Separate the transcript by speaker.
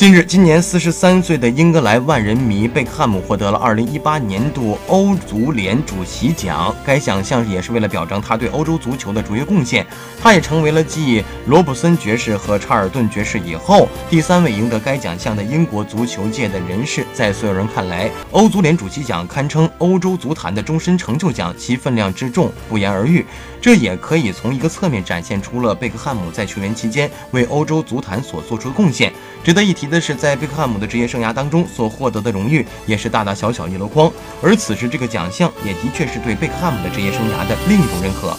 Speaker 1: 近日，今年四十三岁的英格兰万人迷贝克汉姆获得了二零一八年度欧足联主席奖。该奖项也是为了表彰他对欧洲足球的卓越贡献。他也成为了继罗布森爵士和查尔顿爵士以后第三位赢得该奖项的英国足球界的人士。在所有人看来，欧足联主席奖堪称欧洲足坛的终身成就奖，其分量之重不言而喻。这也可以从一个侧面展现出了贝克汉姆在球员期间为欧洲足坛所做出的贡献。值得一提的是，在贝克汉姆的职业生涯当中所获得的荣誉也是大大小小一箩筐，而此时这个奖项也的确是对贝克汉姆的职业生涯的另一种认可。